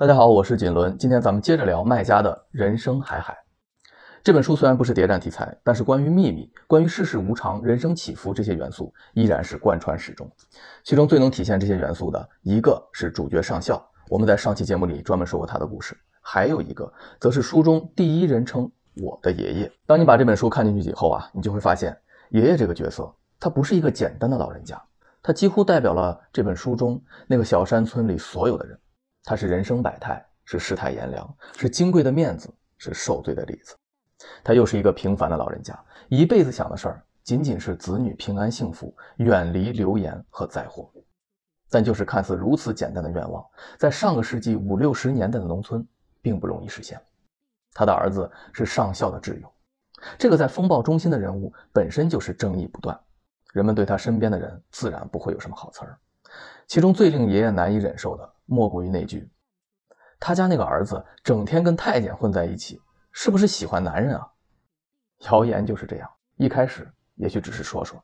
大家好，我是锦纶，今天咱们接着聊麦家的人生海海。这本书虽然不是谍战题材，但是关于秘密、关于世事无常、人生起伏这些元素依然是贯穿始终。其中最能体现这些元素的一个是主角上校，我们在上期节目里专门说过他的故事；还有一个则是书中第一人称我的爷爷。当你把这本书看进去以后啊，你就会发现，爷爷这个角色他不是一个简单的老人家，他几乎代表了这本书中那个小山村里所有的人。他是人生百态，是世态炎凉，是金贵的面子，是受罪的例子。他又是一个平凡的老人家，一辈子想的事儿仅仅是子女平安幸福，远离流言和灾祸。但就是看似如此简单的愿望，在上个世纪五六十年代的农村，并不容易实现。他的儿子是上校的挚友，这个在风暴中心的人物本身就是争议不断，人们对他身边的人自然不会有什么好词儿。其中最令爷爷难以忍受的。莫过于那句：“他家那个儿子整天跟太监混在一起，是不是喜欢男人啊？”谣言就是这样，一开始也许只是说说，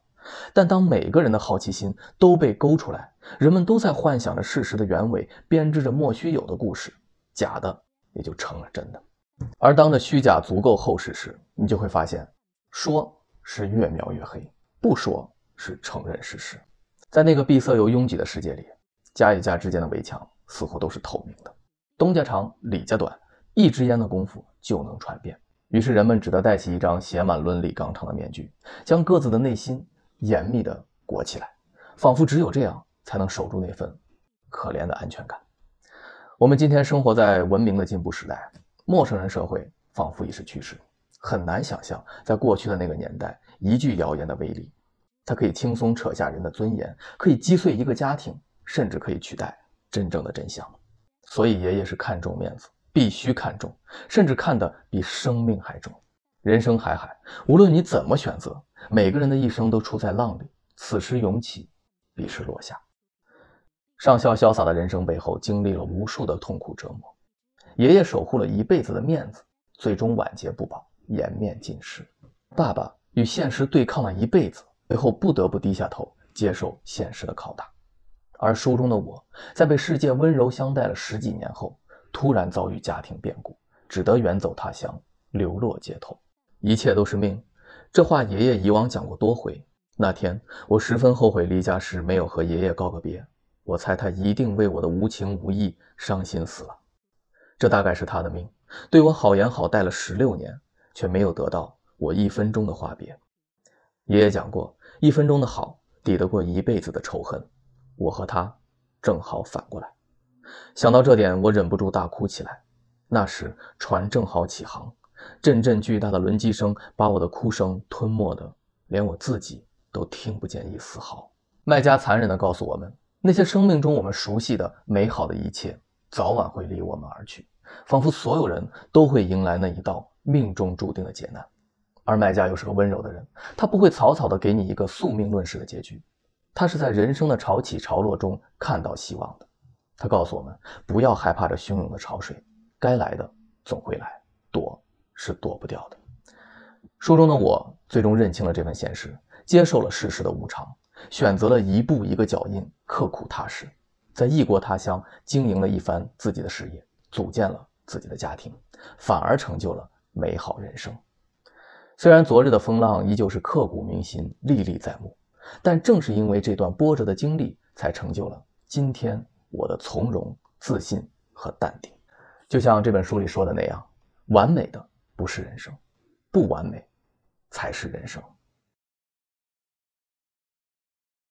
但当每个人的好奇心都被勾出来，人们都在幻想着事实的原委，编织着莫须有的故事，假的也就成了真的。而当这虚假足够厚实时，你就会发现，说是越描越黑，不说是承认事实。在那个闭塞又拥挤的世界里，家与家之间的围墙。似乎都是透明的，东家长李家短，一支烟的功夫就能传遍。于是人们只得戴起一张写满伦理纲常的面具，将各自的内心严密地裹起来，仿佛只有这样才能守住那份可怜的安全感。我们今天生活在文明的进步时代，陌生人社会仿佛已是趋势，很难想象在过去的那个年代，一句谣言的威力，它可以轻松扯下人的尊严，可以击碎一个家庭，甚至可以取代。真正的真相，所以爷爷是看重面子，必须看重，甚至看得比生命还重。人生海海，无论你怎么选择，每个人的一生都处在浪里，此时涌起，彼时落下。上校潇洒的人生背后，经历了无数的痛苦折磨。爷爷守护了一辈子的面子，最终晚节不保，颜面尽失。爸爸与现实对抗了一辈子，最后不得不低下头，接受现实的拷打。而书中的我，在被世界温柔相待了十几年后，突然遭遇家庭变故，只得远走他乡，流落街头。一切都是命，这话爷爷以往讲过多回。那天，我十分后悔离家时没有和爷爷告个别。我猜他一定为我的无情无义伤心死了。这大概是他的命，对我好言好待了十六年，却没有得到我一分钟的话别。爷爷讲过，一分钟的好，抵得过一辈子的仇恨。我和他正好反过来，想到这点，我忍不住大哭起来。那时船正好起航，阵阵巨大的轮机声把我的哭声吞没的，连我自己都听不见一丝毫。卖家残忍地告诉我们，那些生命中我们熟悉的美好的一切，早晚会离我们而去，仿佛所有人都会迎来那一道命中注定的劫难。而卖家又是个温柔的人，他不会草草的给你一个宿命论式的结局。他是在人生的潮起潮落中看到希望的。他告诉我们，不要害怕这汹涌的潮水，该来的总会来，躲是躲不掉的。书中的我最终认清了这份现实，接受了世事的无常，选择了一步一个脚印，刻苦踏实，在异国他乡经营了一番自己的事业，组建了自己的家庭，反而成就了美好人生。虽然昨日的风浪依旧是刻骨铭心，历历在目。但正是因为这段波折的经历，才成就了今天我的从容、自信和淡定。就像这本书里说的那样，完美的不是人生，不完美才是人生。